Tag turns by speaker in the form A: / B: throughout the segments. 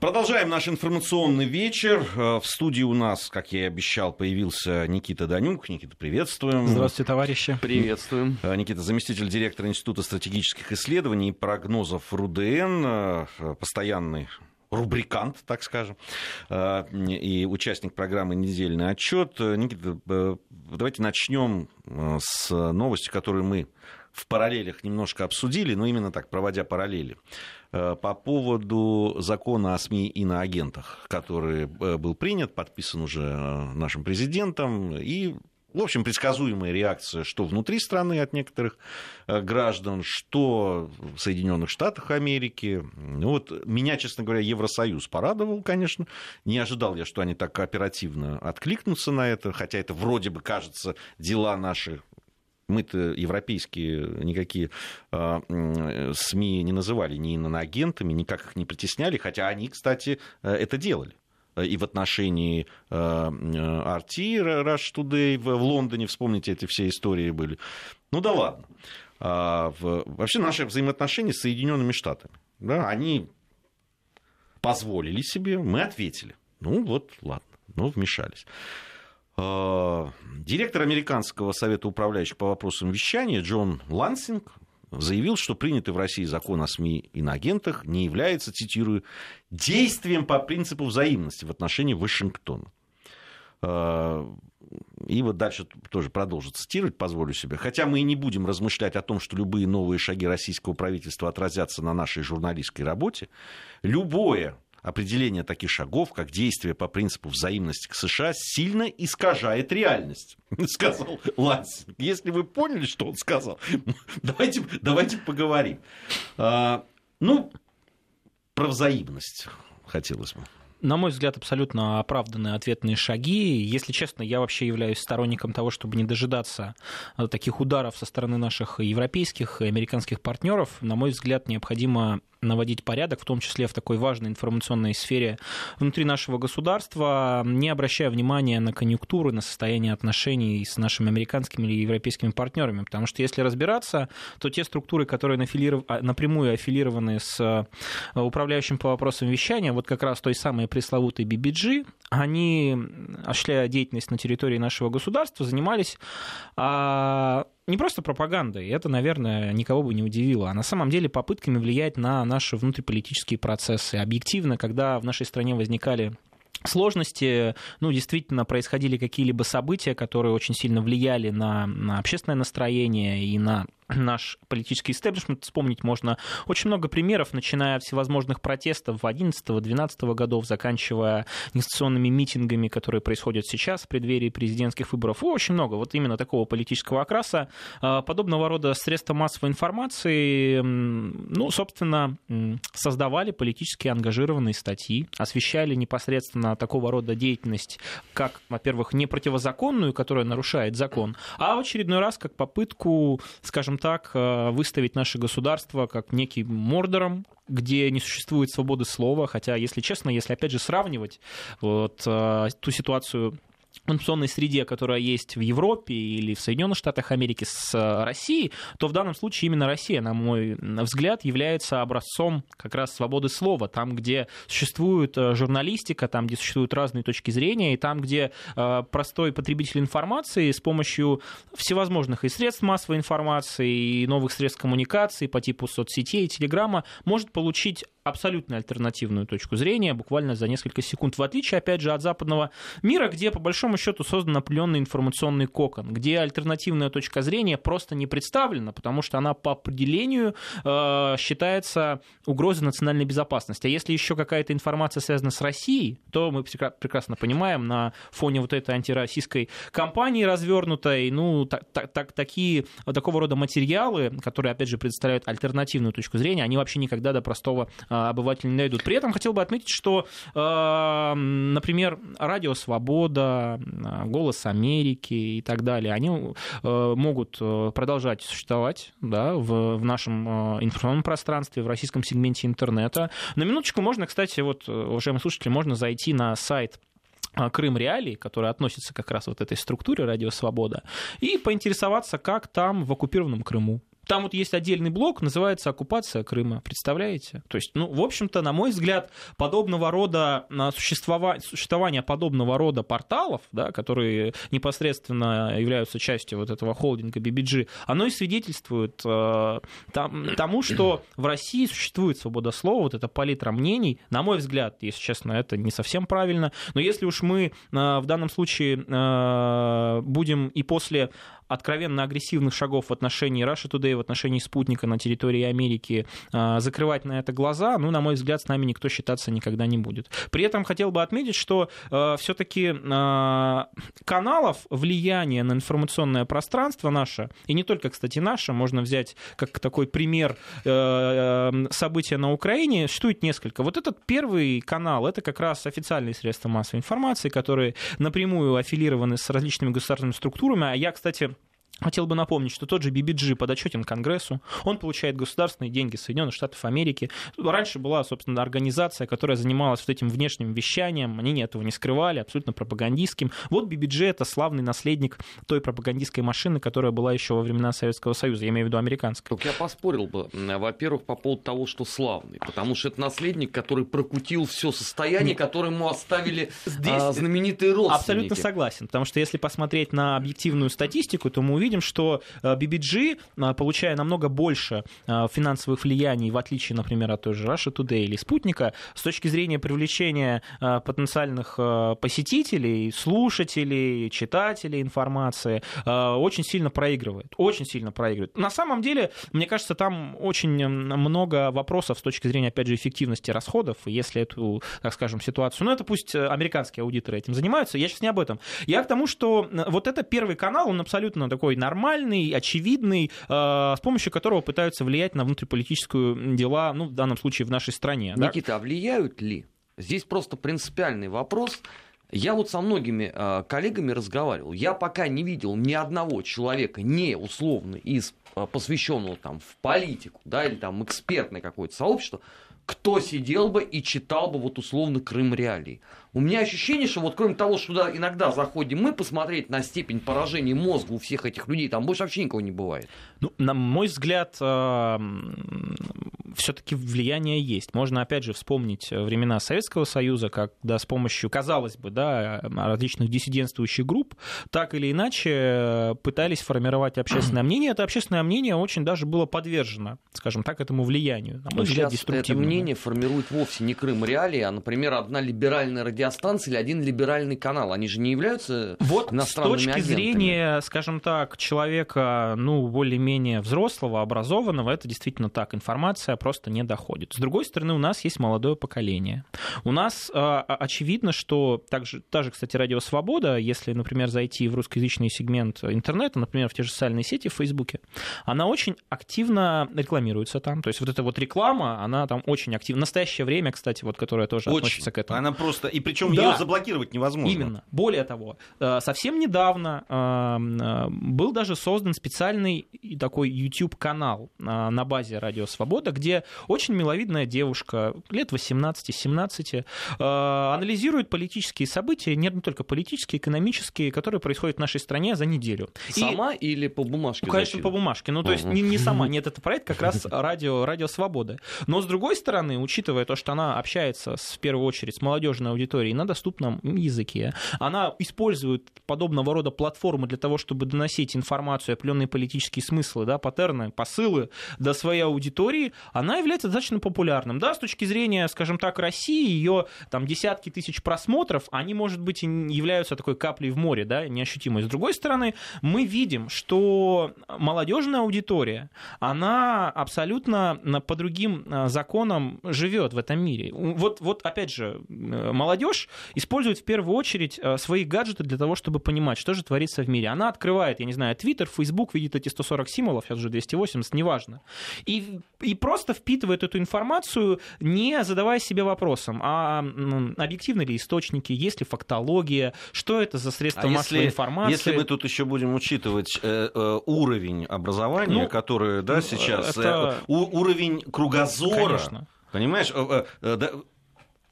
A: Продолжаем наш информационный вечер. Э, в студии у нас, как я и обещал, появился Никита Данюк. Никита, приветствуем.
B: Здравствуйте, товарищи.
C: Приветствуем.
A: Э, Никита, заместитель директора Института стратегических исследований и прогнозов РУДН, э, постоянный рубрикант, так скажем, и участник программы «Недельный отчет». Никита, давайте начнем с новости, которую мы в параллелях немножко обсудили, но именно так, проводя параллели. Э, по поводу закона о СМИ и на агентах, который э, был принят, подписан уже э, нашим президентом, и в общем, предсказуемая реакция, что внутри страны от некоторых граждан, что в Соединенных Штатах Америки. Ну вот меня, честно говоря, Евросоюз порадовал, конечно. Не ожидал я, что они так оперативно откликнутся на это, хотя это вроде бы кажется дела наши мы-то европейские никакие э, СМИ не называли ни иноагентами, никак их не притесняли, хотя они, кстати, э, это делали и в отношении RT, Rush Today в Лондоне, вспомните, эти все истории были. Ну да ладно. А, вообще наши взаимоотношения с Соединенными Штатами, да, они позволили себе, мы ответили. Ну вот, ладно, ну вмешались. Э, директор Американского совета управляющих по вопросам вещания Джон Лансинг заявил, что принятый в России закон о СМИ и на агентах не является, цитирую, действием по принципу взаимности в отношении Вашингтона. Э, и вот дальше тоже продолжу цитировать, позволю себе. Хотя мы и не будем размышлять о том, что любые новые шаги российского правительства отразятся на нашей журналистской работе, любое определение таких шагов, как действие по принципу взаимности к США, сильно искажает реальность, сказал Лансинг. Если вы поняли, что он сказал, давайте, давайте поговорим. А, ну, про взаимность хотелось бы
B: на мой взгляд, абсолютно оправданные ответные шаги. Если честно, я вообще являюсь сторонником того, чтобы не дожидаться э, таких ударов со стороны наших европейских и американских партнеров. На мой взгляд, необходимо наводить порядок, в том числе в такой важной информационной сфере внутри нашего государства, не обращая внимания на конъюнктуры, на состояние отношений с нашими американскими или европейскими партнерами. Потому что если разбираться, то те структуры, которые а, напрямую аффилированы с э, управляющим по вопросам вещания, вот как раз той самой пресловутой BBG, они, осуществляя деятельность на территории нашего государства, занимались а, не просто пропагандой, это, наверное, никого бы не удивило, а на самом деле попытками влиять на наши внутриполитические процессы. Объективно, когда в нашей стране возникали сложности, ну, действительно происходили какие-либо события, которые очень сильно влияли на, на общественное настроение и на наш политический истеблишмент. Вспомнить можно очень много примеров, начиная от всевозможных протестов 11-12 годов, заканчивая инвестиционными митингами, которые происходят сейчас в преддверии президентских выборов. Очень много вот именно такого политического окраса. А, подобного рода средства массовой информации, ну, собственно, создавали политически ангажированные статьи, освещали непосредственно такого рода деятельность, как, во-первых, не противозаконную, которая нарушает закон, а в очередной раз как попытку, скажем так, э, выставить наше государство как некий мордором, где не существует свободы слова, хотя, если честно, если опять же сравнивать вот, э, ту ситуацию информационной среде, которая есть в Европе или в Соединенных Штатах Америки с э, Россией, то в данном случае именно Россия, на мой взгляд, является образцом как раз свободы слова, там, где существует э, журналистика, там, где существуют разные точки зрения, и там, где э, простой потребитель информации с помощью всевозможных и средств массовой информации, и новых средств коммуникации по типу соцсетей и телеграмма может получить абсолютно альтернативную точку зрения буквально за несколько секунд, в отличие, опять же, от западного мира, где, по большому счету, создан определенный информационный кокон, где альтернативная точка зрения просто не представлена, потому что она по определению э, считается угрозой национальной безопасности. А если еще какая-то информация связана с Россией, то мы прекрасно понимаем, на фоне вот этой антироссийской кампании развернутой, ну, так, так, такие, вот такого рода материалы, которые, опять же, представляют альтернативную точку зрения, они вообще никогда до простого э, обыватели не найдут. При этом хотел бы отметить, что, э, например, Радио Свобода, Голос Америки и так далее, они э, могут э, продолжать существовать да, в, в нашем информационном пространстве, в российском сегменте интернета. На минуточку можно, кстати, вот, уважаемые слушатели, можно зайти на сайт Крым Реалии, который относится как раз вот этой структуре Радио Свобода, и поинтересоваться, как там в оккупированном Крыму Там вот есть отдельный блок, называется «Оккупация Крыма». Представляете? То есть, ну, в общем-то, на мой взгляд, подобного рода существование, существование подобного рода порталов, да, которые непосредственно являются частью вот этого холдинга BBG, оно и свидетельствует э, там, тому, что в России существует свобода слова, вот эта палитра мнений. На мой взгляд, если честно, это не совсем правильно. Но если уж мы э, в данном случае э, будем и после откровенно агрессивных шагов в отношении Russia Today, в отношении спутника на территории Америки, а, закрывать на это глаза, ну, на мой взгляд, с нами никто считаться никогда не будет. При этом хотел бы отметить, что а, все-таки а, каналов влияния на информационное пространство наше, и не только, кстати, наше, можно взять как такой пример события на Украине, существует несколько. Вот этот первый канал, это как раз официальные средства массовой информации, которые напрямую аффилированы с различными государственными структурами. А я, кстати, Хотел бы напомнить, что тот же BBG подотчетен Конгрессу, он получает государственные деньги Соединенных Штатов Америки. Раньше была, собственно, организация, которая занималась вот этим внешним вещанием, они этого не скрывали, абсолютно пропагандистским. Вот BBG — это славный наследник той пропагандистской машины, которая была еще во времена Советского Союза, я имею в виду американской.
C: Так я поспорил бы, во-первых, по поводу того, что славный, потому что это наследник, который прокутил все состояние, которое ему оставили Здесь а, знаменитые родственники.
B: Абсолютно согласен, потому что если посмотреть на объективную статистику, то мы увидим, видим, что BBG, э, э, получая намного больше э, финансовых влияний, в отличие, например, от той же Russia Today или Спутника, с точки зрения привлечения потенциальных посетителей, слушателей, читателей информации, очень сильно проигрывает. Очень сильно проигрывает. На самом деле, мне кажется, там очень много вопросов с точки зрения, опять же, эффективности расходов. Если эту, так скажем, ситуацию... Ну, это пусть американские аудиторы этим занимаются. Я сейчас не об этом. Я к тому, что вот это первый канал, он абсолютно такой нормальный, очевидный, э, с помощью которого пытаются влиять на внутриполитическую дела, ну, в данном случае в нашей стране.
C: Никита, да? а влияют ли? Здесь просто принципиальный вопрос. Я вот со многими э, коллегами разговаривал. Я пока не видел ни одного человека, не условно из э, посвященного там в политику, да, или там экспертное какое-то сообщество, кто сидел бы и читал бы вот условно Крым реалии. У меня ощущение, что вот кроме того, что туда иногда заходим мы посмотреть на степень поражения мозга у всех этих людей, там больше вообще никого не бывает.
B: Ну, на мой взгляд, а, все-таки влияние есть. Можно, опять же, вспомнить времена Советского Союза, когда с помощью, казалось бы, да, различных диссидентствующих групп так или иначе пытались формировать общественное мнение. Это общественное мнение очень даже было подвержено, скажем так, этому влиянию.
C: На мой взгляд, это мнение формирует вовсе не Крым Реалии, а, например, одна либеральная радиостанция или один либеральный канал. Они же не являются
B: вот с точки
C: агентами.
B: зрения, скажем так, человека, ну, более-менее взрослого, образованного, это действительно так. Информация просто не доходит. С другой стороны, у нас есть молодое поколение. У нас э, очевидно, что также, та же, кстати, Радио Свобода, если, например, зайти в русскоязычный сегмент интернета, например, в те же социальные сети в Фейсбуке, она очень активно рекламируется там. То есть вот эта вот реклама, она там очень активна. В настоящее время, кстати, вот которая тоже очень. относится к этому.
A: Она просто... И причем да. ее заблокировать невозможно.
B: Именно. Более того, э, совсем недавно э, был даже создан специальный такой YouTube-канал на базе Радио Свобода, где очень миловидная девушка, лет 18-17, э, анализирует политические события, не только политические, экономические, которые происходят в нашей стране за неделю.
C: Сама и, или по бумажке?
B: Ну, конечно, по бумажке. Ну, то есть не, не сама. Нет, это проект как раз радио, радио Свобода. Но, с другой стороны, учитывая то, что она общается с, в первую очередь с молодежной аудиторией на доступном языке, она использует подобного рода платформы для того, чтобы доносить информацию, определенные политические смыслы, да, паттерны, посылы до своей аудитории, она является достаточно популярным. Да, с точки зрения, скажем так, России, ее там десятки тысяч просмотров, они, может быть, и являются такой каплей в море, да, неощутимой. С другой стороны, мы видим, что молодежная аудитория, она абсолютно по другим а, законам живет в этом мире. Вот, вот опять же, молодежь использует в первую очередь а, свои гаджеты для того, чтобы понимать, что же творится в мире. Она открывает, я не знаю, Twitter, Facebook, видит эти 140 символов, сейчас уже 280, неважно. И, и просто впитывает эту информацию, не задавая себе вопросом, а объективны ли источники, есть ли фактология, что это за средства а массовой если, информации.
A: Если мы тут еще будем учитывать э, э, уровень образования, ну, который да, ну, сейчас, это... э, у, уровень кругозора, Конечно. Понимаешь, э, э, да,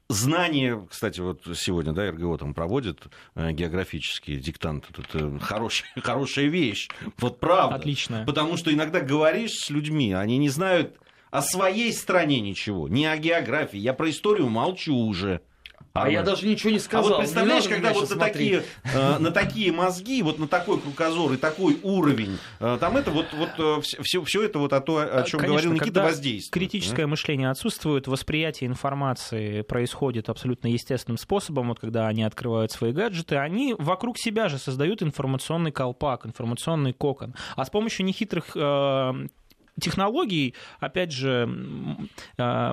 A: знание, кстати, вот сегодня, да, РГО там проводит э, географические диктанты, это хорош, хорошая вещь, вот правда.
B: Отлично.
A: Потому что иногда говоришь с людьми, они не знают о своей стране ничего, не о географии, я про историю молчу уже.
C: А, я даже ничего не сказал.
A: А вот представляешь, когда вот на такие, э, на такие мозги, вот на такой кругозор и такой уровень, э, там это вот, вот э, все, все это вот о, том, о чем
B: Конечно,
A: говорил Никита, воздействует.
B: критическое
A: да?
B: мышление отсутствует, восприятие информации происходит абсолютно естественным способом, вот когда они открывают свои гаджеты, они вокруг себя же создают информационный колпак, информационный кокон. А с помощью нехитрых э, технологий, опять же, э,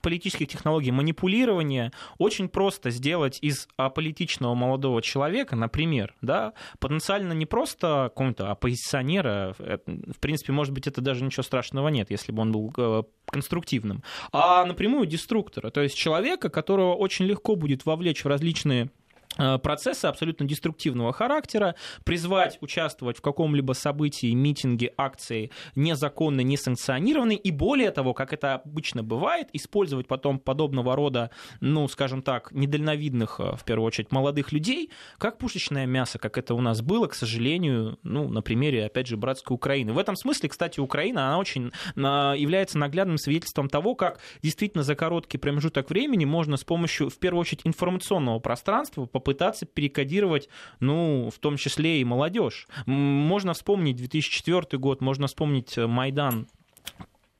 B: политических технологий манипулирования очень просто сделать из аполитичного молодого человека, например, да, потенциально не просто какого-то оппозиционера, э, в принципе, может быть, это даже ничего страшного нет, если бы он был э, конструктивным, а напрямую деструктора, то есть человека, которого очень легко будет вовлечь в различные процессы абсолютно деструктивного характера, призвать участвовать в каком-либо событии, митинге, акции незаконно, несанкционированной, и более того, как это обычно бывает, использовать потом подобного рода, ну, скажем так, недальновидных, э, в первую очередь, молодых людей, как пушечное мясо, как это у нас было, к сожалению, ну, на примере, опять же, братской Украины. В этом смысле, кстати, Украина, она очень является наглядным свидетельством того, как действительно за короткий промежуток времени можно с помощью, в первую очередь, информационного пространства попытаться перекодировать, ну, в том числе и молодежь. Можно вспомнить 2004 год, можно вспомнить э, Майдан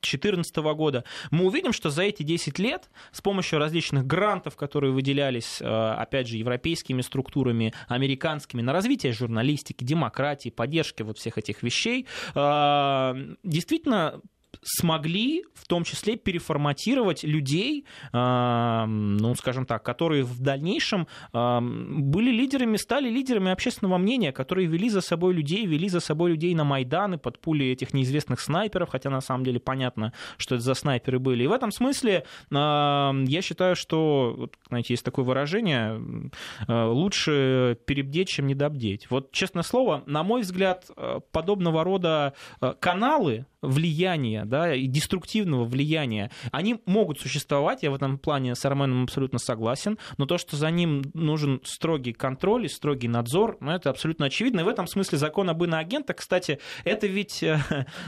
B: 2014 года, мы увидим, что за эти 10 лет с помощью различных грантов, которые выделялись, э, опять же, европейскими структурами, американскими, на развитие журналистики, демократии, поддержки вот всех этих вещей, э, действительно смогли в том числе переформатировать людей, э, ну, скажем так, которые в дальнейшем э, были лидерами, стали лидерами общественного мнения, которые вели за собой людей, вели за собой людей на Майданы под пули этих неизвестных снайперов, хотя на самом деле понятно, что это за снайперы были. И в этом смысле э, я считаю, что, знаете, есть такое выражение, лучше перебдеть, чем недобдеть. Вот, честное слово, на мой взгляд, подобного рода каналы, влияния, да, и деструктивного влияния, они могут существовать, я в этом плане с Арменом абсолютно согласен, но то, что за ним нужен строгий контроль и строгий надзор, ну, это абсолютно очевидно. И в этом смысле закон об иноагентах, кстати, это ведь э,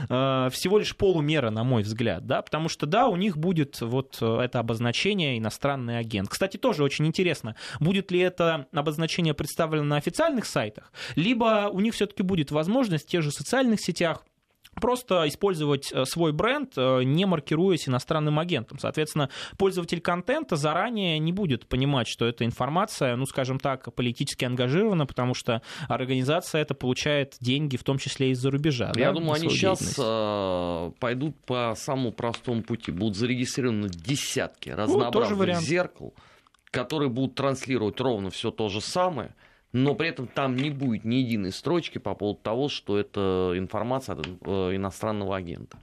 B: э, всего лишь полумера, на мой взгляд, да, потому что, да, у них будет вот это обозначение иностранный агент. Кстати, тоже очень интересно, будет ли это обозначение представлено на официальных сайтах, либо у них все-таки будет возможность в тех же социальных сетях просто использовать э, свой бренд, э, не маркируясь иностранным агентом. Соответственно, пользователь контента заранее не будет понимать, что эта информация, ну, скажем так, политически ангажирована, потому что организация это получает деньги, в том числе из-за рубежа.
C: Я
B: да,
C: думаю, они сейчас э, пойдут по самому простому пути. Будут зарегистрированы десятки ну, разнообразных ну, зеркал, которые будут транслировать ровно все то же самое – но при этом там не будет ни единой строчки по поводу того, что это информация от э, иностранного агента.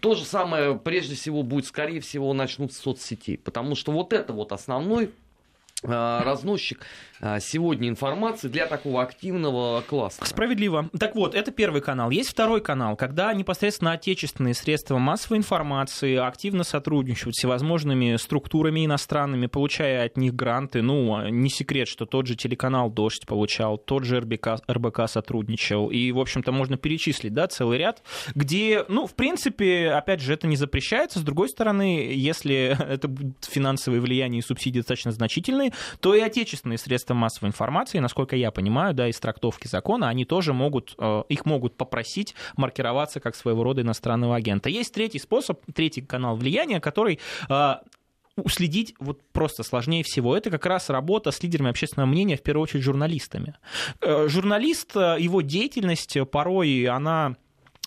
C: То же самое, прежде всего, будет, скорее всего, начнут с соцсетей. Потому что вот это вот основной разносчик а, сегодня информации для такого активного класса.
B: Справедливо. Так вот, это первый канал. Есть второй канал, когда непосредственно отечественные средства массовой информации активно сотрудничают с всевозможными структурами иностранными, получая от них гранты. Ну, не секрет, что тот же телеканал «Дождь» получал, тот же РБК, РБК сотрудничал. И, в общем-то, можно перечислить, да, целый ряд, где, ну, в принципе, опять же, это не запрещается. С другой стороны, если это будет финансовое влияние и субсидии достаточно значительные, то и отечественные средства массовой информации, насколько я понимаю, да, из трактовки закона, они тоже могут, э, их могут попросить маркироваться как своего рода иностранного агента. Есть третий способ, третий канал влияния, который э, уследить вот просто сложнее всего. Это как раз работа с лидерами общественного мнения, в первую очередь журналистами. Э, журналист, его деятельность порой, она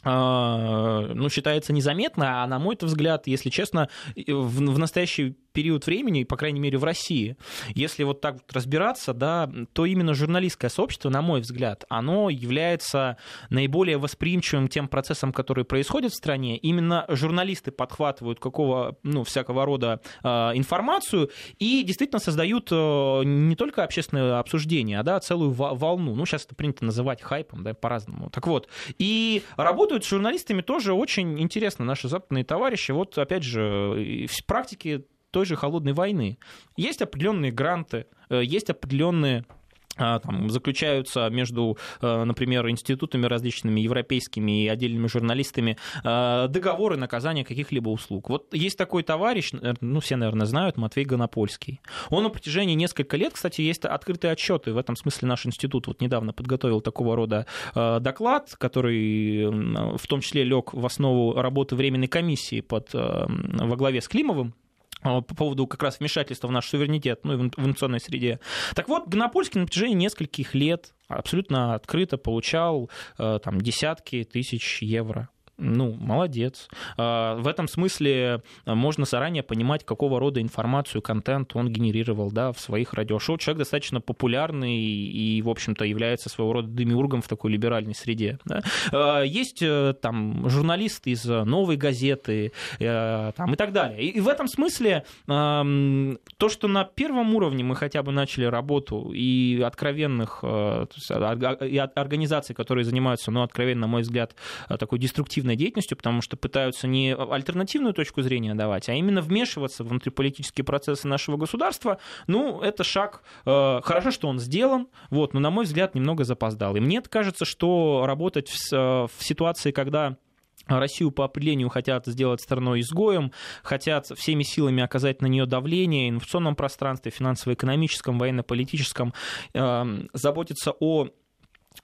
B: ну, считается незаметно, а на мой взгляд, если честно, в, в настоящий период времени, по крайней мере в России, если вот так вот разбираться, да, то именно журналистское сообщество, на мой взгляд, оно является наиболее восприимчивым тем процессам, которые происходят в стране. Именно журналисты подхватывают какого, ну, всякого рода э, информацию и действительно создают э, не только общественное обсуждение, а да, целую волну. Ну, сейчас это принято называть хайпом, да, по-разному. Так вот, и работают с журналистами тоже очень интересно наши западные товарищи. Вот, опять же, в практике той же холодной войны. Есть определенные гранты, есть определенные а, там, заключаются между, э, например, институтами различными, европейскими и отдельными журналистами э, договоры наказания каких-либо услуг. Вот есть такой товарищ, ну, все, наверное, знают, Матвей Гонопольский. Он на протяжении нескольких лет, кстати, есть открытые отчеты. В этом смысле наш институт вот недавно подготовил такого рода э, доклад, который в том числе лег в основу работы Временной комиссии под, во главе с Климовым, по поводу как раз вмешательства в наш суверенитет, ну и в информационной среде. Так вот, Гонопольский на протяжении нескольких лет абсолютно открыто получал э, там, десятки тысяч евро ну, молодец. А, в этом смысле а, можно заранее понимать, какого рода информацию, контент он генерировал да, в своих радиошоу. Человек достаточно популярный и, в общем-то, является своего рода демиургом в такой либеральной среде. Да. А, есть э, там журналисты из «Новой газеты» э, там, и так далее. И в этом смысле то, что на первом уровне мы хотя бы начали работу и откровенных э, и организаций, которые занимаются, ну, откровенно, на мой взгляд, такой деструктивной активной деятельностью, потому что пытаются не альтернативную точку зрения давать, а именно вмешиваться в внутриполитические процессы нашего государства, ну, это шаг, э, хорошо, что он сделан, вот, но, на мой взгляд, немного запоздал. И мне кажется, что работать в, э, в ситуации, когда Россию по определению хотят сделать страной изгоем, хотят всеми силами оказать на нее давление в информационном пространстве, финансово-экономическом, военно-политическом, э, заботиться о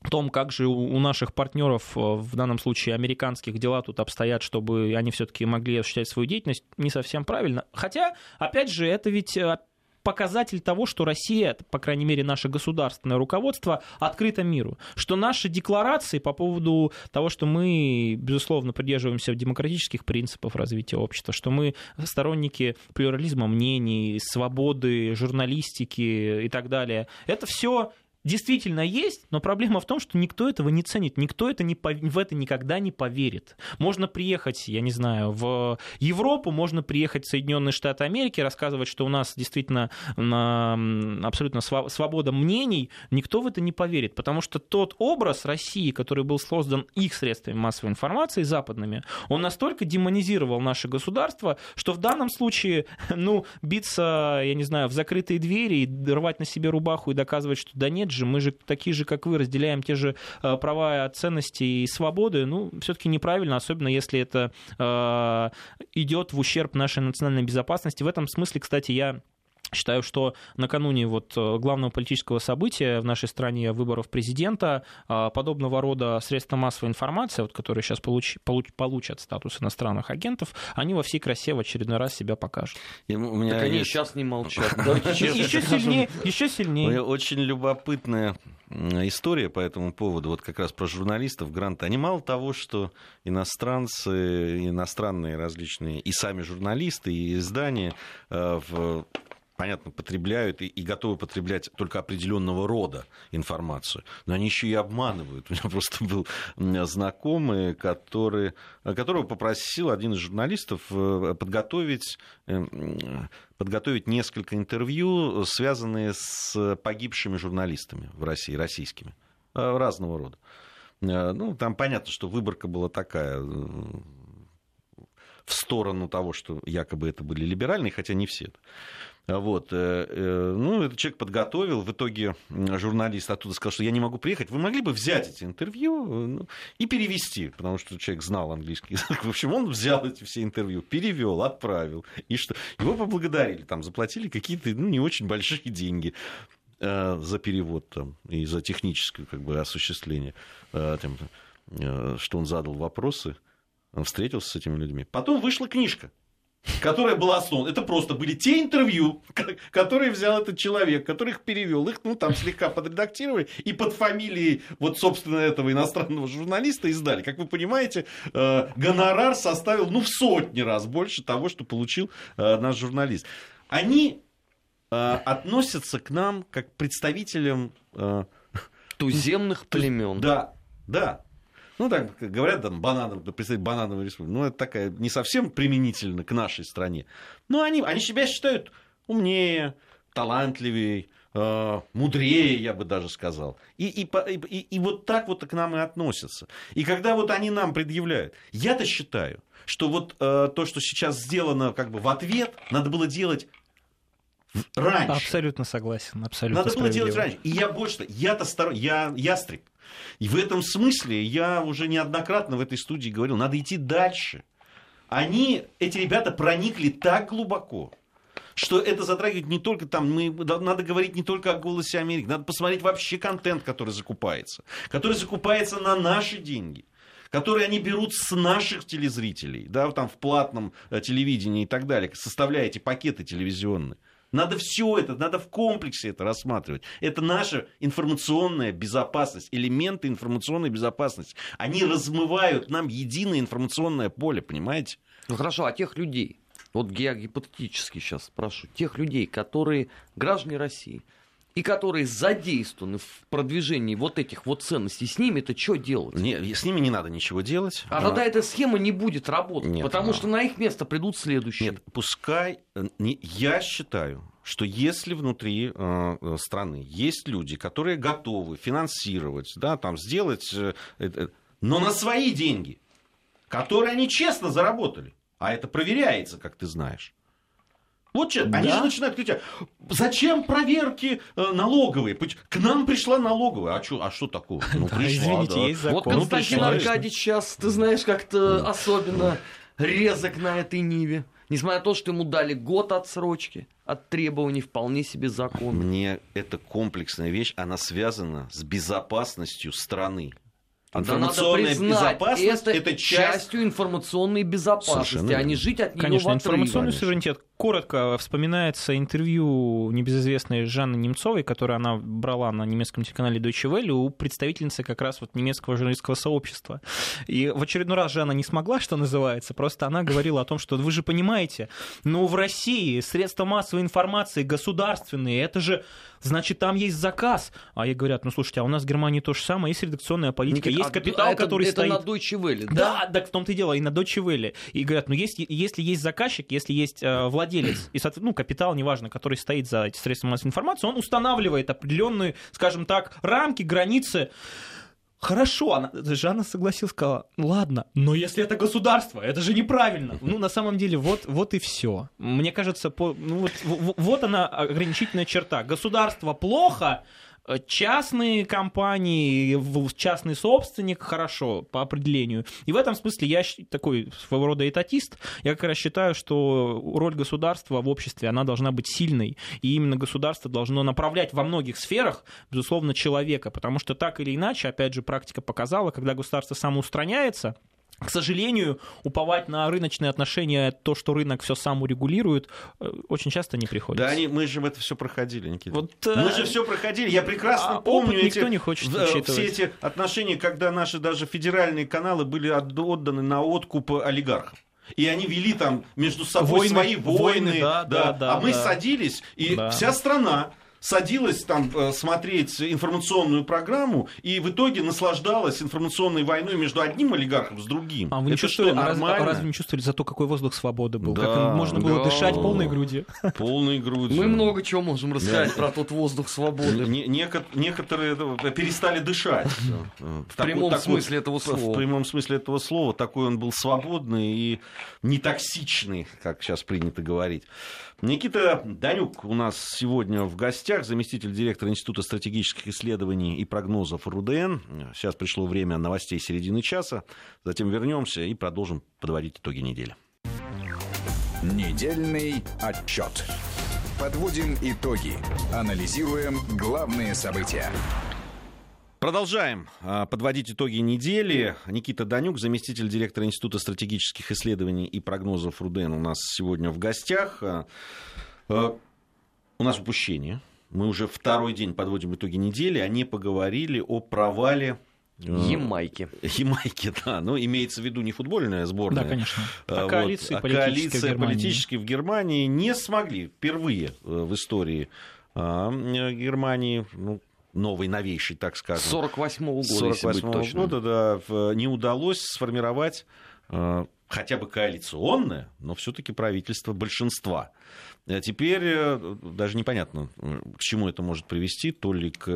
B: том, как же у наших партнеров, э, в данном случае американских, дела тут обстоят, чтобы они все-таки могли осуществлять свою деятельность, не совсем правильно. Хотя, опять же, это ведь э, показатель того, что Россия, по крайней мере, наше государственное руководство, открыто миру. Что наши декларации по поводу того, что мы, безусловно, придерживаемся демократических принципов развития общества, что мы сторонники плюрализма мнений, свободы, журналистики и так далее, это все действительно есть, но проблема в том, что никто этого не ценит, никто это не, в это никогда не поверит. Можно приехать, я не знаю, в Европу, можно приехать в Соединенные Штаты Америки, рассказывать, что у нас действительно абсолютно свобода мнений, никто в это не поверит, потому что тот образ России, который был создан их средствами массовой информации, западными, он настолько демонизировал наше государство, что в данном случае, ну, биться, я не знаю, в закрытые двери и рвать на себе рубаху и доказывать, что да нет, нет же, мы же такие же, как вы, разделяем те же э, права, ценности и свободы, ну, все-таки неправильно, особенно если это э, идет в ущерб нашей национальной безопасности. В этом смысле, кстати, я Считаю, что накануне вот э, главного политического события в нашей стране выборов президента подобного рода средства массовой информации, вот, которые сейчас получ, получ, получат статус иностранных агентов, они во всей красе в очередной раз себя покажут.
C: И у меня так есть... они сейчас не молчат.
B: Еще сильнее, еще сильнее.
A: Очень любопытная история по этому поводу, вот как раз про журналистов, гранты. Они мало того, что иностранцы, иностранные различные, и сами журналисты, и издания э, в понятно, потребляют и, и готовы потреблять только определенного рода информацию. Но они еще и обманывают. У меня просто был знакомый, который, которого попросил один из журналистов э, подготовить, э, подготовить несколько интервью, связанные с погибшими журналистами в России, российскими, э, разного рода. Ну, там понятно, что выборка была такая в сторону того, что якобы это были либеральные, хотя не все. Вот. Э, э, ну, этот человек подготовил. В итоге журналист оттуда сказал, что я не могу приехать. Вы могли бы взять эти интервью э, ну, и перевести, потому что человек знал английский язык. В общем, он взял эти все интервью, перевел, отправил. И что? Его поблагодарили, там, заплатили какие-то ну, не очень большие деньги за перевод там, и за техническое как бы, осуществление, тем, что он задал вопросы, он встретился с этими людьми. Потом вышла книжка которая была основана. Это просто были те интервью, которые взял этот человек, которых перевел. Их, ну, там слегка подредактировали и под фамилией вот, собственно, этого иностранного журналиста издали. Как вы понимаете, э, гонорар составил, ну, в сотни раз больше того, что получил э, наш журналист. Они э, относятся к нам как представителям...
C: Туземных племен.
A: Да, да, ну, так говорят, там, бананов, представитель банановой республики. Ну, это такая не совсем применительно к нашей стране. Но они, они себя считают умнее, талантливее, э, мудрее, я бы даже сказал. И, и, и, и вот так вот к нам и относятся. И когда вот они нам предъявляют, я-то считаю, что вот э, то, что сейчас сделано как бы в ответ, надо было делать раньше.
B: Абсолютно согласен, абсолютно
A: Надо было делать раньше. И я больше, я-то старо, я ястреб. И в этом смысле я уже неоднократно в этой студии говорил, надо идти дальше. Они, эти ребята проникли так глубоко, что это затрагивает не только там, мы, надо говорить не только о голосе Америки, надо посмотреть вообще контент, который закупается, который закупается на наши деньги которые они берут с наших телезрителей, да, там в платном э, телевидении и так далее, составляя эти пакеты телевизионные. Надо все это, надо в комплексе это рассматривать. Это наша информационная безопасность, элементы информационной безопасности. Они размывают нам единое информационное поле, понимаете?
C: Ну хорошо, а тех людей, вот я гипотетически сейчас спрашиваю, тех людей, которые граждане России, и которые задействованы в продвижении вот этих вот ценностей, с ними-то что делать?
A: Не, с ними не надо ничего делать.
C: А, а тогда эта схема не будет работать, Нет, потому а... что на их место придут следующие. Нет,
A: пускай... Э, я считаю, что если внутри э, э, страны есть люди, которые готовы финансировать, да, там, сделать... Э, э, но на свои деньги, которые они честно заработали, а это проверяется, как ты знаешь, вот что, да? они же начинают кричать, зачем проверки э, налоговые? К нам пришла налоговая. А что а что такого?
B: Ну, пришла, Извините, да. есть закон.
C: Вот Константин ну, Аркадьевич сейчас, ты знаешь, как-то особенно резок на этой ниве. Несмотря на то, что ему дали год отсрочки от требований, вполне себе закон.
A: Мне эта комплексная вещь, она связана с безопасностью страны. Информационная
C: да безопасность это, это часть... частью информационной безопасности, а не жить от нее
B: Конечно, в информационный суверенитет. Коротко вспоминается интервью небезызвестной Жанны Немцовой, которое она брала на немецком телеканале Deutsche Welle у представительницы как раз вот немецкого журналистского сообщества. И в очередной раз Жанна не смогла, что называется, просто она говорила о том, что вы же понимаете, но в России средства массовой информации государственные, это же значит, там есть заказ. А ей говорят, ну, слушайте, а у нас в Германии то же самое, есть редакционная политика, Никак, есть капитал, а, который
C: это,
B: стоит...
C: Это на Deutsche Welle,
B: да? Да, так в том-то и дело, и на Deutsche Welle. И говорят, ну, есть, если есть заказчик, если есть э, владелец, и, ну, капитал, неважно, который стоит за эти средства массовой информации, он устанавливает определенные, скажем так, рамки, границы Хорошо, она, Жанна согласилась, сказала, ладно, но если это государство, это же неправильно. Ну, на самом деле, вот, вот и все. Мне кажется, по, ну, вот, вот она ограничительная черта. Государство плохо, частные компании, частный собственник, хорошо, по определению. И в этом смысле я такой своего рода этатист. Я как раз считаю, что роль государства в обществе, она должна быть сильной. И именно государство должно направлять во многих сферах, безусловно, человека. Потому что так или иначе, опять же, практика показала, когда государство самоустраняется, к сожалению, уповать на рыночные отношения, то, что рынок все сам урегулирует, э, очень часто не приходится.
A: Да, они, мы же в это все проходили, Никита. Вот, мы же все проходили. Я прекрасно а помню эти,
B: никто не хочет э,
A: все эти отношения, когда наши даже федеральные каналы были отданы на откуп олигархов. И они вели там между собой войны, свои войны. войны да, да, да, да, а мы да. садились, и да. вся страна садилась там э, смотреть информационную программу и в итоге наслаждалась информационной войной между одним олигархом с другим.
B: А вы не Это чувствовали, что, нормально? Разве, разве не чувствовали за то, какой воздух свободы был? Да, как можно было да, дышать полной грудью?
A: Полной грудью.
C: Мы много чего можем рассказать про тот воздух свободы.
A: Некоторые перестали дышать.
C: В прямом смысле этого слова.
A: В прямом смысле этого слова. Такой он был свободный и не токсичный, как сейчас принято говорить. Никита Данюк у нас сегодня в гостях, заместитель директора Института стратегических исследований и прогнозов РУДН. Сейчас пришло время новостей середины часа. Затем вернемся и продолжим подводить итоги недели.
D: Недельный отчет. Подводим итоги. Анализируем главные события.
A: Продолжаем а, подводить итоги недели. Никита Данюк, заместитель директора Института стратегических исследований и прогнозов РУДН у нас сегодня в гостях. А, а, у нас упущение. Мы уже второй день подводим итоги недели. Они поговорили о провале
C: Ямайки.
A: Ямайки, да. Ну, имеется в виду не футбольная сборная.
B: Да, конечно.
A: А вот. коалиции а коалиция политически в Германии не смогли впервые э, в истории Германии, ну, новый, новейший, так скажем.
C: 48-го года, 48 -го
A: года, ну да, не удалось сформировать э, хотя бы коалиционное, но все-таки правительство большинства. А теперь э, даже непонятно, к чему это может привести, то ли к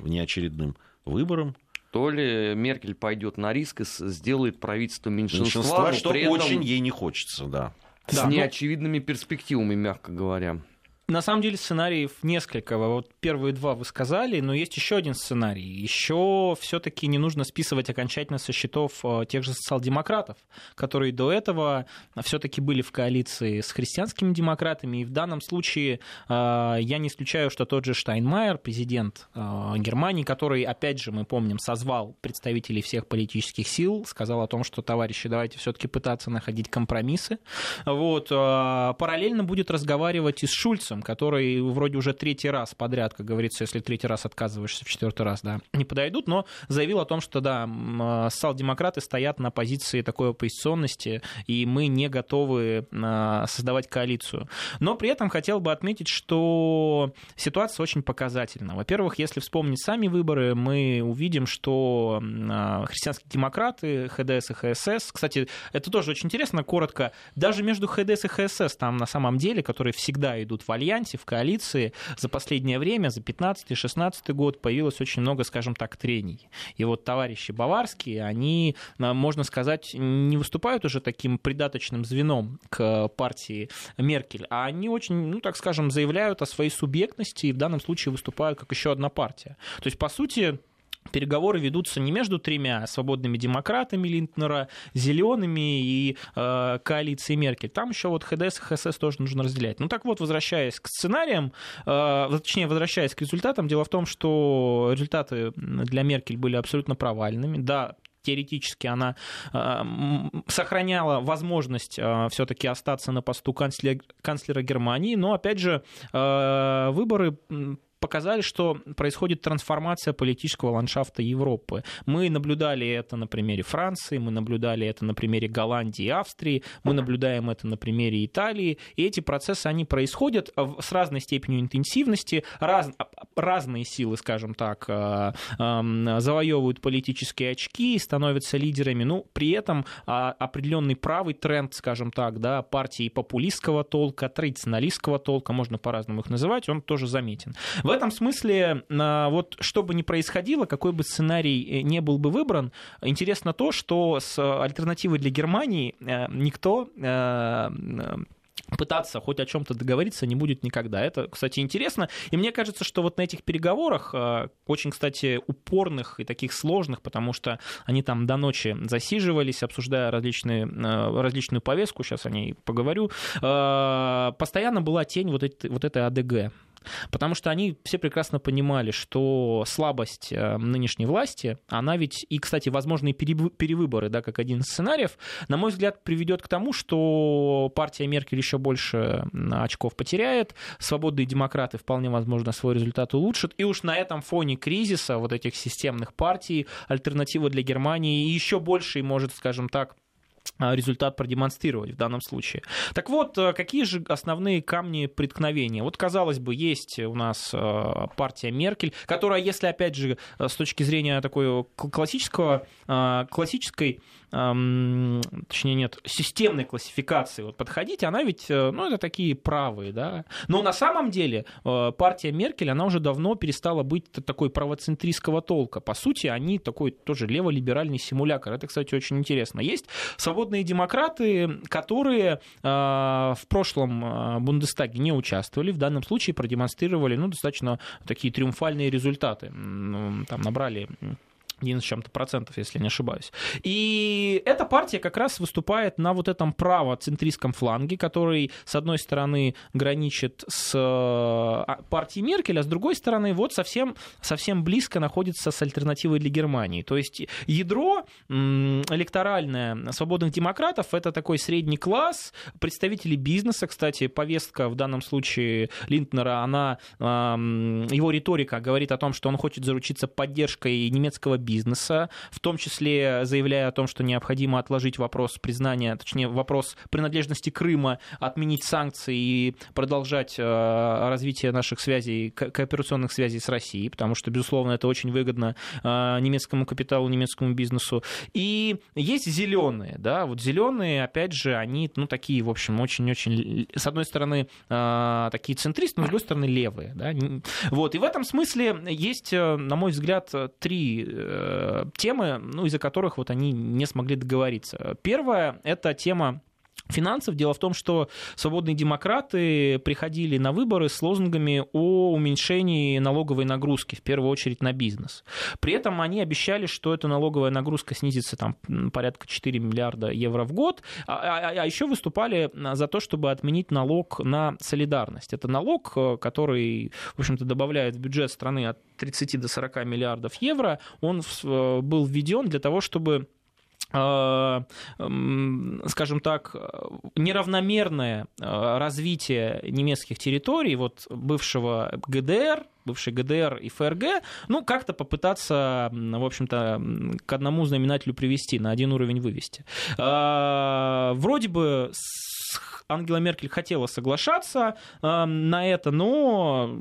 A: неочередным выборам,
C: то ли Меркель пойдет на риск и сделает правительство меньшинства,
A: меньшинства что очень ей не хочется, да.
C: С да, неочевидными но... перспективами, мягко говоря.
B: На самом деле сценариев несколько. Вот первые два вы сказали, но есть еще один сценарий. Еще все-таки не нужно списывать окончательно со счетов э, тех же социал-демократов, которые до этого все-таки были в коалиции с христианскими демократами. И в данном случае э, я не исключаю, что тот же Штайнмайер, президент э, Германии, который, опять же, мы помним, созвал представителей всех политических сил, сказал о том, что, товарищи, давайте все-таки пытаться находить компромиссы. Вот, параллельно будет разговаривать и с Шульцем Шольцем, который вроде уже третий раз подряд, как говорится, если третий раз отказываешься, в четвертый раз, да, не подойдут, но заявил о том, что, да, а, социал-демократы стоят на позиции такой оппозиционности, и мы не готовы а, создавать коалицию. Но при этом хотел бы отметить, что ситуация очень показательна. Во-первых, если вспомнить сами выборы, мы увидим, что а, христианские демократы, ХДС и ХСС, кстати, это тоже очень интересно, коротко, даже между ХДС и ХСС там на самом деле, которые всегда идут в альянсе, в коалиции за последнее время, за 15-16 год появилось очень много, скажем так, трений. И вот товарищи баварские, они, а, можно сказать, не выступают уже таким придаточным звеном к партии Меркель, а они очень, ну, так скажем, заявляют о своей субъектности и в данном случае выступают как еще одна партия. То есть, по сути, переговоры ведутся не между тремя свободными демократами Линднера, зелеными и э, коалицией Меркель. Там еще вот ХДС и ХСС тоже нужно разделять. Ну так вот, возвращаясь к сценариям, э, точнее, возвращаясь к результатам, дело в том, что результаты для Меркель были абсолютно провальными. Да, теоретически она э, сохраняла возможность э, все-таки остаться на посту канцлера, канцлера Германии, но опять же э, выборы показали, что происходит трансформация политического ландшафта Европы. Мы наблюдали это на примере Франции, мы наблюдали это на примере Голландии и Австрии, мы наблюдаем это на примере Италии, и эти процессы, они происходят с разной степенью интенсивности, раз, разные силы, скажем так, э, эм, завоевывают политические очки и становятся лидерами, ну, при этом а, определенный правый тренд, скажем так, да, партии популистского толка, традиционалистского толка, можно по-разному их называть, он тоже заметен. В этом смысле, а, вот что бы ни происходило, какой бы сценарий э, не был бы выбран, интересно то, что с альтернативой для Германии э, никто э, пытаться хоть о чем-то договориться не будет никогда. Это, кстати, интересно. И мне кажется, что вот на этих переговорах, очень, кстати, упорных и таких сложных, потому что они там до ночи засиживались, обсуждая различные, различную повестку, сейчас о ней поговорю, постоянно была тень вот, этой, вот этой АДГ. Потому что они все прекрасно понимали, что слабость э, нынешней власти, она ведь, и, кстати, возможные перевыборы, да, как один из сценариев, на мой взгляд, приведет к тому, что партия Меркель еще больше очков потеряет, свободные демократы вполне возможно свой результат улучшат, и уж на этом фоне кризиса вот этих системных партий альтернатива для Германии еще больше может, скажем так, результат продемонстрировать в данном случае. Так вот, э, какие же основные камни преткновения? Вот, казалось бы, есть у нас э, партия Меркель, которая, если, опять же, э, с точки зрения такой классического, классической точнее нет, системной классификации вот подходить, она ведь, ну, это такие правые, да. Но на самом деле партия Меркель, она уже давно перестала быть такой правоцентристского толка. По сути, они такой тоже леволиберальный симулятор. Это, кстати, очень интересно. Есть свободные демократы, которые э, в прошлом Бундестаге не участвовали, в данном случае продемонстрировали, ну, достаточно такие триумфальные результаты. Там набрали 11 с чем-то процентов, если не ошибаюсь. И эта партия как раз выступает на вот этом право-центристском фланге, который, с одной стороны, граничит с а, партией Меркель, а с другой стороны, вот совсем, совсем близко находится с альтернативой для Германии. То есть ядро электоральное свободных демократов — это такой средний класс, представители бизнеса, кстати, повестка в данном случае Линднера, она, его риторика говорит о том, что он хочет заручиться поддержкой немецкого бизнеса, в том числе заявляя о том, что необходимо отложить вопрос признания, точнее вопрос принадлежности Крыма, отменить санкции и продолжать э, развитие наших связей, кооперационных связей с Россией, потому что, безусловно, это очень выгодно э, немецкому капиталу, немецкому бизнесу. И есть зеленые, да, вот зеленые, опять же, они, ну, такие, в общем, очень-очень, с одной стороны, э, такие центристы, но с другой стороны, левые, да. Вот, и в этом смысле есть, на мой взгляд, три темы, ну, из-за которых вот они не смогли договориться. Первая — это тема финансов. Дело в том, что свободные демократы приходили на выборы с лозунгами о уменьшении налоговой нагрузки, в первую очередь на бизнес. При этом они обещали, что эта налоговая нагрузка снизится там порядка 4 миллиарда евро в год, а, а, а еще выступали за то, чтобы отменить налог на солидарность. Это налог, э, который, в общем-то, добавляет в бюджет страны от 30 до 40 миллиардов евро. Он э, был введен для того, чтобы скажем так, неравномерное э, развитие немецких территорий, вот бывшего ГДР, бывшей ГДР и ФРГ, ну, как-то попытаться, в общем-то, к одному знаменателю привести, на один уровень вывести. Э, вроде бы Ангела Меркель хотела соглашаться э, на это, но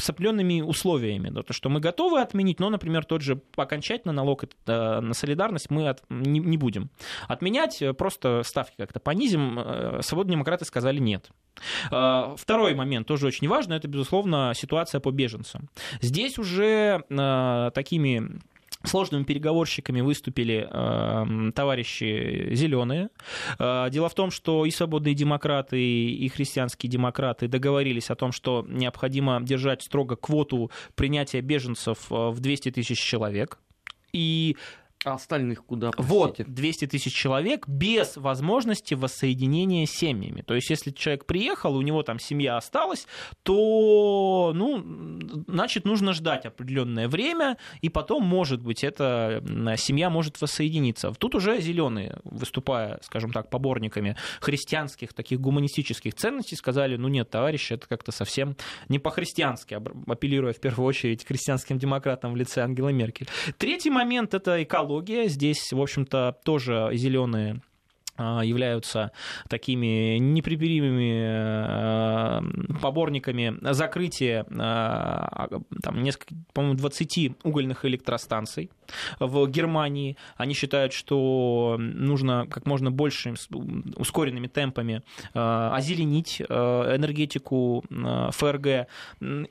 B: с определенными условиями. Да, то, что мы готовы отменить, но, например, тот же окончательно налог э, на солидарность мы от, не, не будем отменять, просто ставки как-то понизим. Э, свободные демократы сказали нет. Э, второй момент, тоже очень важный, это, безусловно, ситуация по беженцам. Здесь уже э, такими Сложными переговорщиками выступили э, товарищи зеленые. Э, дело в том, что и свободные демократы, и христианские демократы договорились о том, что необходимо держать строго квоту принятия беженцев э, в 200 тысяч человек. И
C: а остальных куда?
B: Простите? Вот, 200 тысяч человек без возможности воссоединения с семьями. То есть, если человек приехал, у него там семья осталась, то, ну, значит, нужно ждать определенное время, и потом, может быть, эта семья может воссоединиться. Тут уже зеленые, выступая, скажем так, поборниками христианских, таких гуманистических ценностей, сказали, ну нет, товарищи, это как-то совсем не по-христиански, апеллируя в первую очередь к христианским демократам в лице Ангела Меркель. Третий момент – это экология экология. Здесь, в общем-то, тоже зеленые являются такими неприберимыми э, поборниками закрытия а, там, несколько, по-моему, 20 угольных электростанций в Германии. Они считают, что нужно как можно больше ускоренными темпами э, озеленить э, энергетику ФРГ.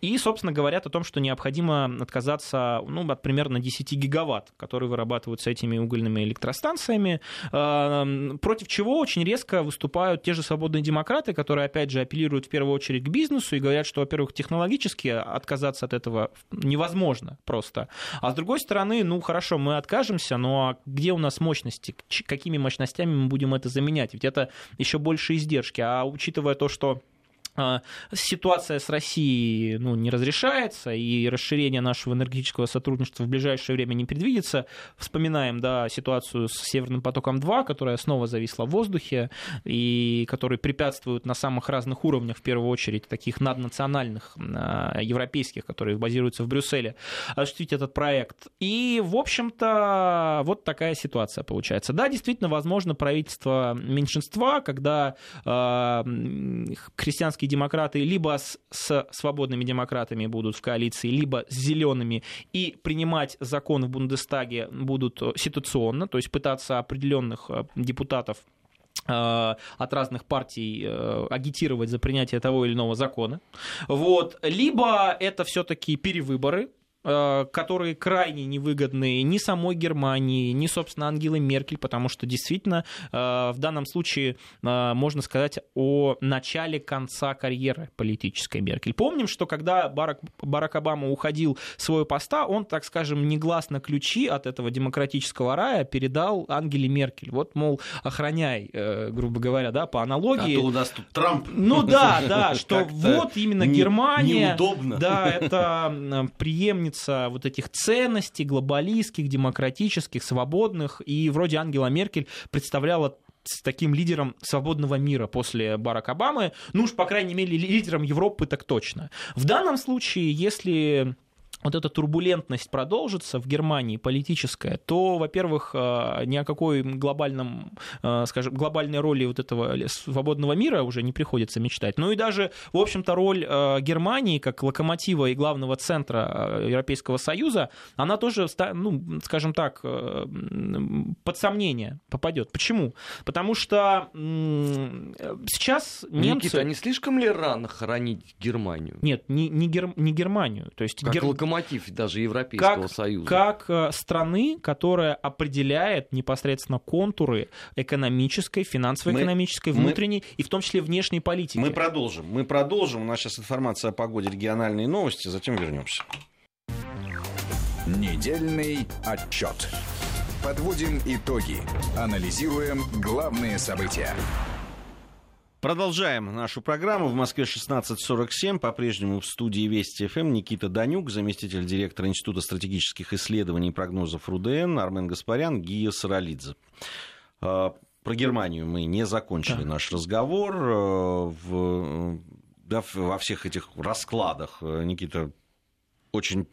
B: И, собственно, говорят о том, что необходимо отказаться ну, от примерно 10 гигаватт, которые вырабатываются этими угольными электростанциями против чего очень резко выступают те же свободные демократы, которые, опять же, апеллируют в первую очередь к бизнесу и говорят, что, во-первых, технологически отказаться от этого невозможно просто. А с другой стороны, ну хорошо, мы откажемся, но где у нас мощности? Какими мощностями мы будем это заменять? Ведь это еще больше издержки. А учитывая то, что а, ситуация с Россией ну, не разрешается, и расширение нашего энергетического сотрудничества в ближайшее время не предвидится. Вспоминаем да, ситуацию с Северным потоком-2, которая снова зависла в воздухе, и который препятствует на самых разных уровнях, в первую очередь, таких наднациональных, а, европейских, которые базируются в Брюсселе, осуществить этот проект. И, в общем-то, вот такая ситуация получается. Да, действительно, возможно, правительство меньшинства, когда э, христианские христианские демократы либо с, с свободными демократами будут в коалиции, либо с зелеными, и принимать закон в Бундестаге будут э, ситуационно, то есть пытаться определенных э, депутатов э, от разных партий агитировать за принятие того или иного закона. Вот. Либо это все-таки перевыборы, которые крайне невыгодны ни самой Германии, ни, собственно, Ангелы Меркель, потому что действительно э, в данном случае э, можно сказать о начале конца карьеры политической Меркель. Помним, что когда Барак, Барак Обама уходил с своего поста, он, так скажем, негласно ключи от этого демократического рая передал Ангеле Меркель. Вот, мол, охраняй, грубо говоря, да, по аналогии. А
A: то у нас тут Трамп.
B: Ну да, да, что вот именно Германия. Неудобно. Да, это преемница сторонница вот этих ценностей глобалистских, демократических, свободных, и вроде Ангела Меркель представляла с таким лидером свободного мира после Барака Обамы, ну уж, по крайней мере, лидером Европы так точно. В данном случае, если вот эта турбулентность продолжится в Германии политическая, то, во-первых, э, ни о какой глобальном, э, скажем, глобальной роли вот этого свободного мира уже не приходится мечтать. Ну и даже, в общем-то, роль э, Германии как локомотива и главного центра Европейского Союза, она тоже, ну, скажем так, под сомнение попадет. Почему? Потому что сейчас немцы...
C: Никита, а не слишком ли рано хоронить Германию?
B: Нет, не, не, Гер... не Германию. То есть
C: как Гер локомотив даже Европейского
B: как,
C: Союза.
B: Как э, страны, которая определяет непосредственно контуры экономической, финансово-экономической, внутренней мы, и в том числе внешней политики.
A: Мы продолжим. Мы продолжим. У нас сейчас информация о погоде, региональные новости, затем вернемся.
D: Недельный отчет. Подводим итоги. Анализируем главные события.
A: Продолжаем нашу программу. В Москве 16.47. По-прежнему в студии Вести ФМ Никита Данюк, заместитель директора Института стратегических исследований и прогнозов РУДН, Армен Гаспарян, Гия Саралидзе. А, про Германию мы не закончили да. наш разговор. А, в, да, во всех этих раскладах э, Никита очень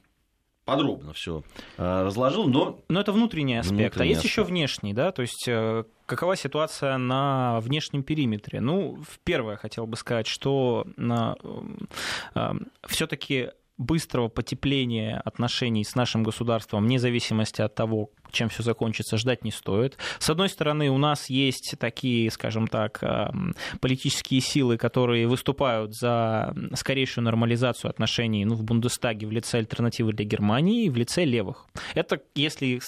A: подробно все э, разложил, но...
B: Но это внутренний аспект, внутренний а есть аспект. еще внешний, да, то есть э, какова ситуация на внешнем периметре? Ну, первое хотел бы сказать, что э, все-таки быстрого потепления отношений с нашим государством, вне зависимости от того, чем все закончится, ждать не стоит. С одной стороны, у нас есть такие, скажем так, эм, политические силы, которые выступают за скорейшую нормализацию отношений ну, в Бундестаге в лице альтернативы для Германии и в лице левых. Это, если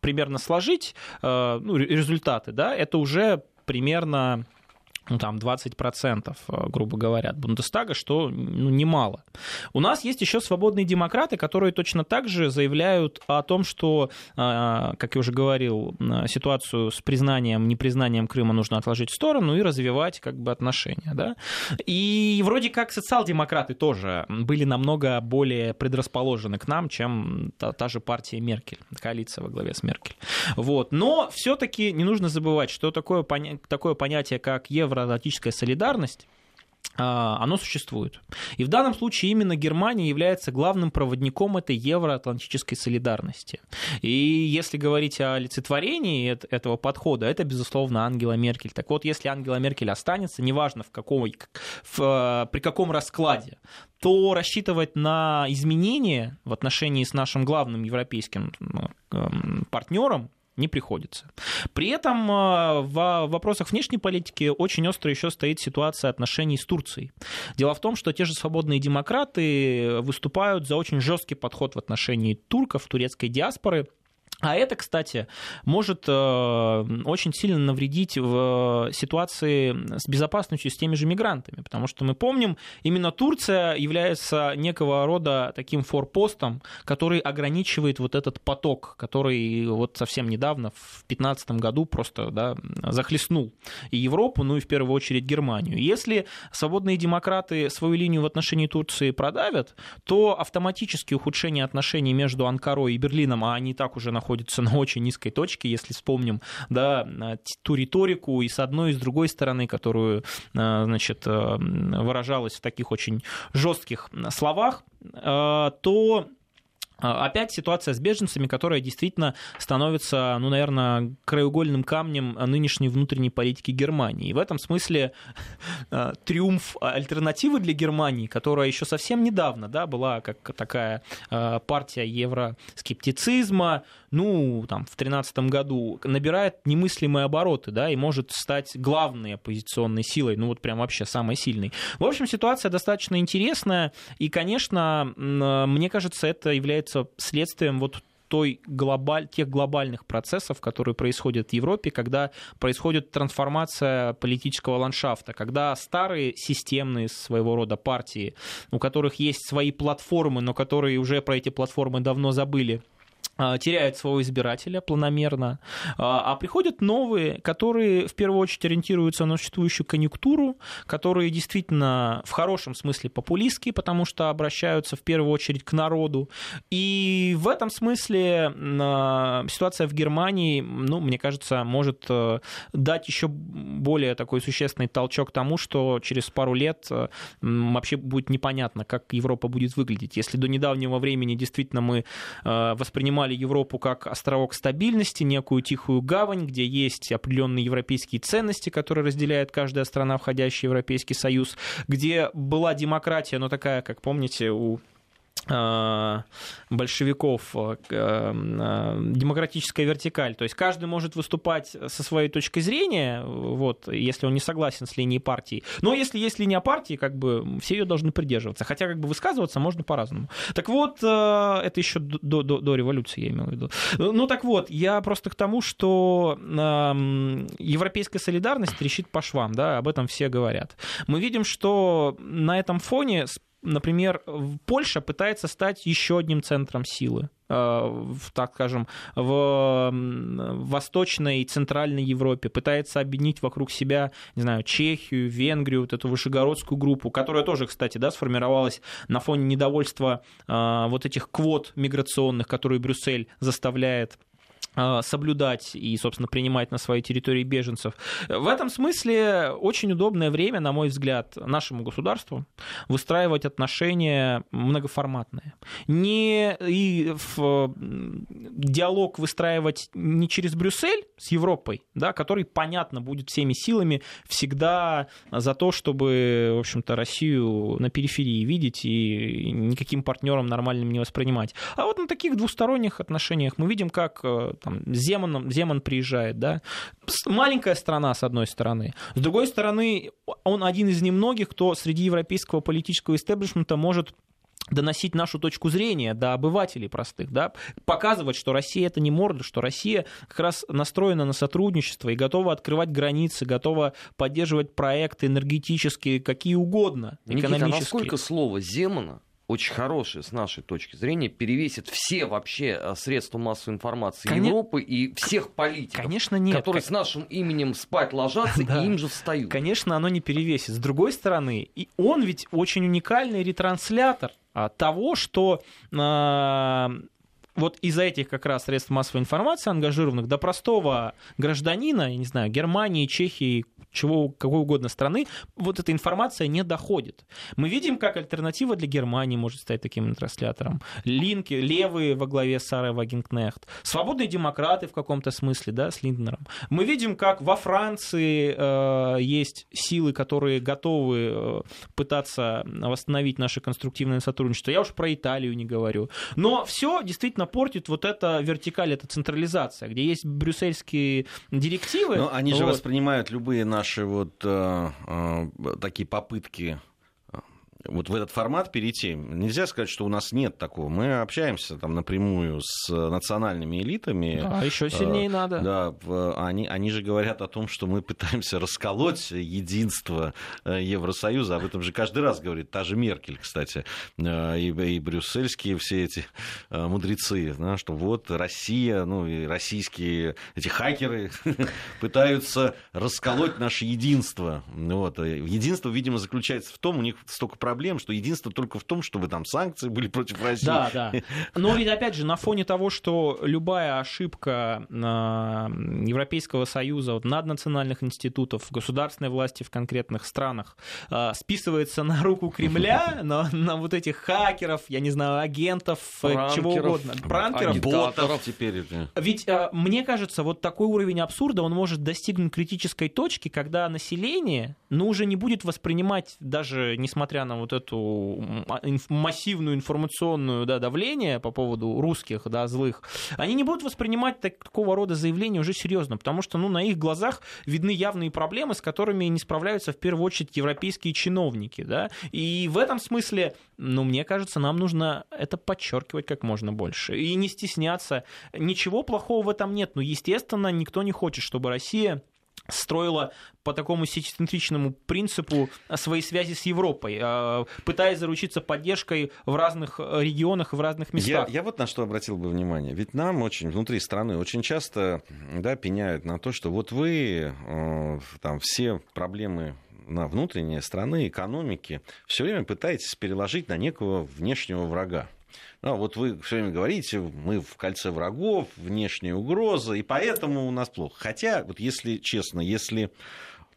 B: примерно сложить э, ну, результаты, да, это уже примерно ну, там 20%, э, грубо говоря, от Бундестага, что ну, немало. У нас есть еще свободные демократы, которые точно так же заявляют о том, что, э, как я уже говорил, ситуацию с признанием, непризнанием Крыма нужно отложить в сторону и развивать как бы отношения. Да? И вроде как социал-демократы тоже были намного более предрасположены к нам, чем та, та же партия Меркель, коалиция во главе с Меркель. Вот. Но все-таки не нужно забывать, что такое, такое понятие, как евро евроатлантическая солидарность, а, оно существует. И в данном случае именно Германия является главным проводником этой евроатлантической солидарности. И если говорить о олицетворении этого подхода, это, безусловно, Ангела Меркель. Так вот, если Ангела Меркель останется, неважно в каком, в, при каком раскладе, то рассчитывать на изменения в отношении с нашим главным европейским партнером не приходится. При этом э, в вопросах внешней политики очень остро еще стоит ситуация отношений с Турцией. Дело в том, что те же свободные демократы выступают за очень жесткий подход в отношении турков, турецкой диаспоры – а это, кстати, может э, очень сильно навредить в ситуации с безопасностью с теми же мигрантами, потому что мы помним, именно Турция является некого рода таким форпостом, который ограничивает вот этот поток, который вот совсем недавно, в 2015 году, просто да, захлестнул и Европу, ну и в первую очередь Германию. Если свободные демократы свою линию в отношении Турции продавят, то автоматически ухудшение отношений между Анкарой и Берлином, а они так уже находятся находится на очень низкой точке, если вспомним да, ту риторику и с одной, и с другой стороны, которую э, значит, э, выражалась в таких очень жестких словах, э, то опять ситуация с беженцами, которая действительно становится, ну, наверное, краеугольным камнем нынешней внутренней политики Германии. И в этом смысле триумф альтернативы для Германии, которая еще совсем недавно да, была как такая партия евроскептицизма, ну, там, в 2013 году, набирает немыслимые обороты, да, и может стать главной оппозиционной силой, ну, вот прям вообще самой сильной. В общем, ситуация достаточно интересная, и, конечно, мне кажется, это является следствием вот той глобаль, тех глобальных процессов, которые происходят в Европе, когда происходит трансформация политического ландшафта, когда старые системные своего рода партии, у которых есть свои платформы, но которые уже про эти платформы давно забыли, теряют своего избирателя планомерно, а, а приходят новые, которые в первую очередь ориентируются на существующую конъюнктуру, которые действительно в хорошем смысле популистские, потому что обращаются в первую очередь к народу. И в этом смысле а, ситуация в Германии, ну, мне кажется, может э, дать еще более такой существенный толчок тому, что через пару лет э, вообще будет непонятно, как Европа будет выглядеть. Если до недавнего времени действительно мы э, воспринимали Европу как островок стабильности, некую тихую гавань, где есть определенные европейские ценности, которые разделяет каждая страна, входящая в Европейский Союз, где была демократия, но такая, как помните, у большевиков э, э, демократическая вертикаль. То есть каждый может выступать со своей точки зрения, вот, если он не согласен с линией партии. Но если есть линия партии, как бы все ее должны придерживаться. Хотя как бы высказываться можно по-разному. Так вот, это еще до, до, до революции, я имею в виду. Ну так вот, я просто к тому, что европейская солидарность трещит по швам, да, об этом все говорят. Мы видим, что на этом фоне например, Польша пытается стать еще одним центром силы э, в, так скажем, в Восточной и Центральной Европе, пытается объединить вокруг себя, не знаю, Чехию, Венгрию, вот эту вышегородскую группу, которая тоже, кстати, да, сформировалась на фоне недовольства э, вот этих квот миграционных, которые Брюссель заставляет соблюдать и, собственно, принимать на своей территории беженцев. В этом смысле очень удобное время, на мой взгляд, нашему государству выстраивать отношения многоформатные. Не и в диалог выстраивать не через Брюссель с Европой, да, который, понятно, будет всеми силами всегда за то, чтобы, в общем-то, Россию на периферии видеть и никаким партнером нормальным не воспринимать. А вот на таких двусторонних отношениях мы видим, как э, там, Земан, Земан приезжает, да, маленькая страна, с одной стороны, с другой стороны, он один из немногих, кто среди европейского политического истеблишмента может доносить нашу точку зрения до обывателей простых, да, показывать, что Россия это не морда, что Россия как раз настроена на сотрудничество и готова открывать границы, готова поддерживать проекты энергетические, какие угодно, экономические. Никита, а
C: насколько слово Земана очень хорошее с нашей точки зрения, перевесит все вообще э, средства массовой информации Кон... Европы и всех политиков,
B: Конечно, нет.
C: которые с нашим именем спать ложатся да. и им же встают.
B: Конечно, оно не перевесит. С другой стороны, и он ведь очень уникальный ретранслятор а, того, что а, вот из-за этих как раз средств массовой информации ангажированных до простого гражданина, я не знаю, Германии, Чехии, чего, какой угодно страны, вот эта информация не доходит. Мы видим, как альтернатива для Германии может стать таким транслятором. Линки, левые во главе с Сарой Вагенкнехт, свободные демократы в каком-то смысле, да, с Линднером. Мы видим, как во Франции э, есть силы, которые готовы э, пытаться восстановить наше конструктивное сотрудничество. Я уж про Италию не говорю. Но все действительно портит вот эта вертикаль, эта централизация, где есть брюссельские директивы.
A: Но они же вот. воспринимают любые наши вот э, э, такие попытки вот в этот формат перейти, нельзя сказать, что у нас нет такого. Мы общаемся там напрямую с национальными элитами.
B: Да, еще сильнее а, надо.
A: Да, они, они же говорят о том, что мы пытаемся расколоть единство э, Евросоюза. Об этом же каждый раз говорит та же Меркель, кстати, э, и, и брюссельские все эти мудрецы, да, что вот Россия, ну и российские эти хакеры пытаются расколоть наше единство. Вот. Единство, видимо, заключается в том, у них столько проблем проблем, что единство только в том, чтобы там санкции были против России.
B: Да, да. Но ведь опять же, на фоне того, что любая ошибка Европейского Союза, вот, наднациональных институтов, государственной власти в конкретных странах а, списывается на руку Кремля, на, на вот этих хакеров, я не знаю, агентов, Пранкеров, чего угодно.
A: Пранкеров. Ботов теперь.
B: Ведь а, мне кажется, вот такой уровень абсурда, он может достигнуть критической точки, когда население, ну, уже не будет воспринимать, даже несмотря на вот эту массивную информационную да, давление по поводу русских, да, злых, они не будут воспринимать так, такого рода заявления уже серьезно, потому что ну, на их глазах видны явные проблемы, с которыми не справляются в первую очередь европейские чиновники. Да? И в этом смысле, ну, мне кажется, нам нужно это подчеркивать как можно больше и не стесняться. Ничего плохого в этом нет, но, естественно, никто не хочет, чтобы Россия строила по такому сетицентричному принципу свои связи с Европой, э, пытаясь заручиться поддержкой в разных регионах и в разных местах.
A: Я, я вот на что обратил бы внимание. Ведь нам очень, внутри страны, очень часто да, пеняют на то, что вот вы э, там все проблемы на внутренние страны, экономики, все время пытаетесь переложить на некого внешнего врага. Ну, вот вы все время говорите, мы в кольце врагов, внешняя угроза, и поэтому у нас плохо. Хотя, вот если честно, если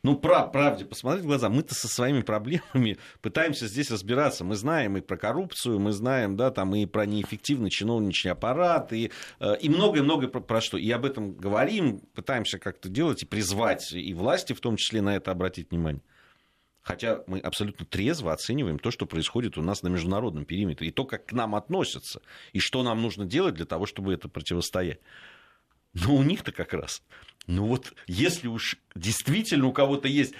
A: ну, прав, правде посмотреть в глаза, мы-то со своими проблемами пытаемся здесь разбираться. Мы знаем и про коррупцию, мы знаем, да, там и про неэффективный чиновничий аппарат, и, э, и многое-многое про, про что. И об этом говорим, пытаемся как-то делать и призвать и власти в том числе на это обратить внимание. Хотя мы абсолютно трезво оцениваем то, что происходит у нас на международном периметре, и то, как к нам относятся, и что нам нужно делать для того, чтобы это противостоять. Но у них-то как раз. Ну вот, если уж действительно у кого-то есть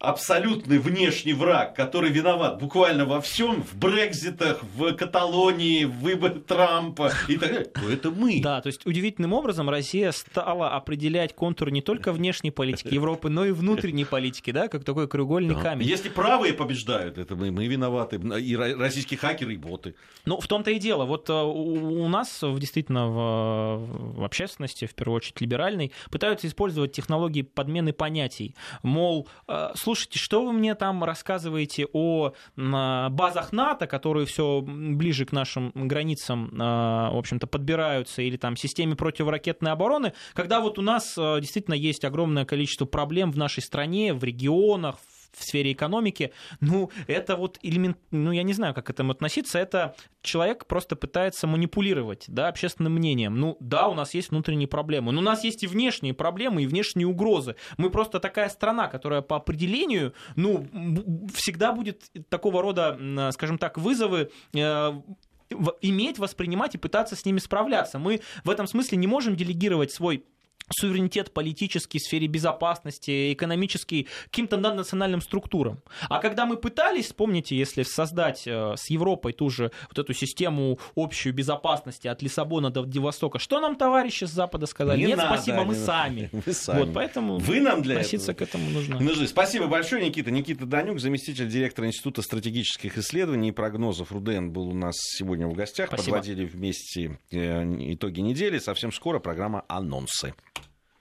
A: абсолютный внешний враг, который виноват буквально во всем, в Брекзитах, в Каталонии, в выборе Трампа и так далее, то это мы.
B: Да, то есть удивительным образом Россия стала определять контур не только внешней политики Европы, но и внутренней политики, да, как такой краеугольный да. камень.
A: Если правые побеждают, это мы, мы виноваты, и российские хакеры, и боты.
B: Ну, в том-то и дело. Вот э, у нас действительно в, в общественности, в первую очередь либеральной, пытаются использовать технологии подмены понятий. Мол, э, слушайте, что вы мне там рассказываете о базах НАТО, которые все ближе к нашим границам, а, в общем-то, подбираются, или там системе противоракетной обороны, когда вот у нас а, действительно есть огромное количество проблем в нашей стране, в регионах, в сфере экономики, ну, это вот элемент, ну, я не знаю, как к этому относиться, это человек просто пытается манипулировать, да, общественным мнением. Ну, да, у нас есть внутренние проблемы, но у нас есть и внешние проблемы, и внешние угрозы. Мы просто такая страна, которая по определению, ну, всегда будет такого рода, скажем так, вызовы э, иметь, воспринимать и пытаться с ними справляться. Мы в этом смысле не можем делегировать свой суверенитет политический в сфере безопасности, экономический, каким-то национальным структурам. А когда мы пытались, вспомните, если создать э, с Европой ту же вот эту систему общую безопасности от Лиссабона до Владивостока, что нам товарищи с Запада сказали?
A: Не
B: Нет,
A: надо,
B: спасибо, мы сами.
A: Мы сами.
B: Вот, поэтому
A: Вы нам для
B: относиться
A: этого.
B: к этому нужно.
A: Нужны. Спасибо большое, Никита. Никита Данюк, заместитель директора Института стратегических исследований и прогнозов РУДН, был у нас сегодня в гостях.
B: Спасибо.
A: Подводили вместе э, итоги недели. Совсем скоро программа «Анонсы».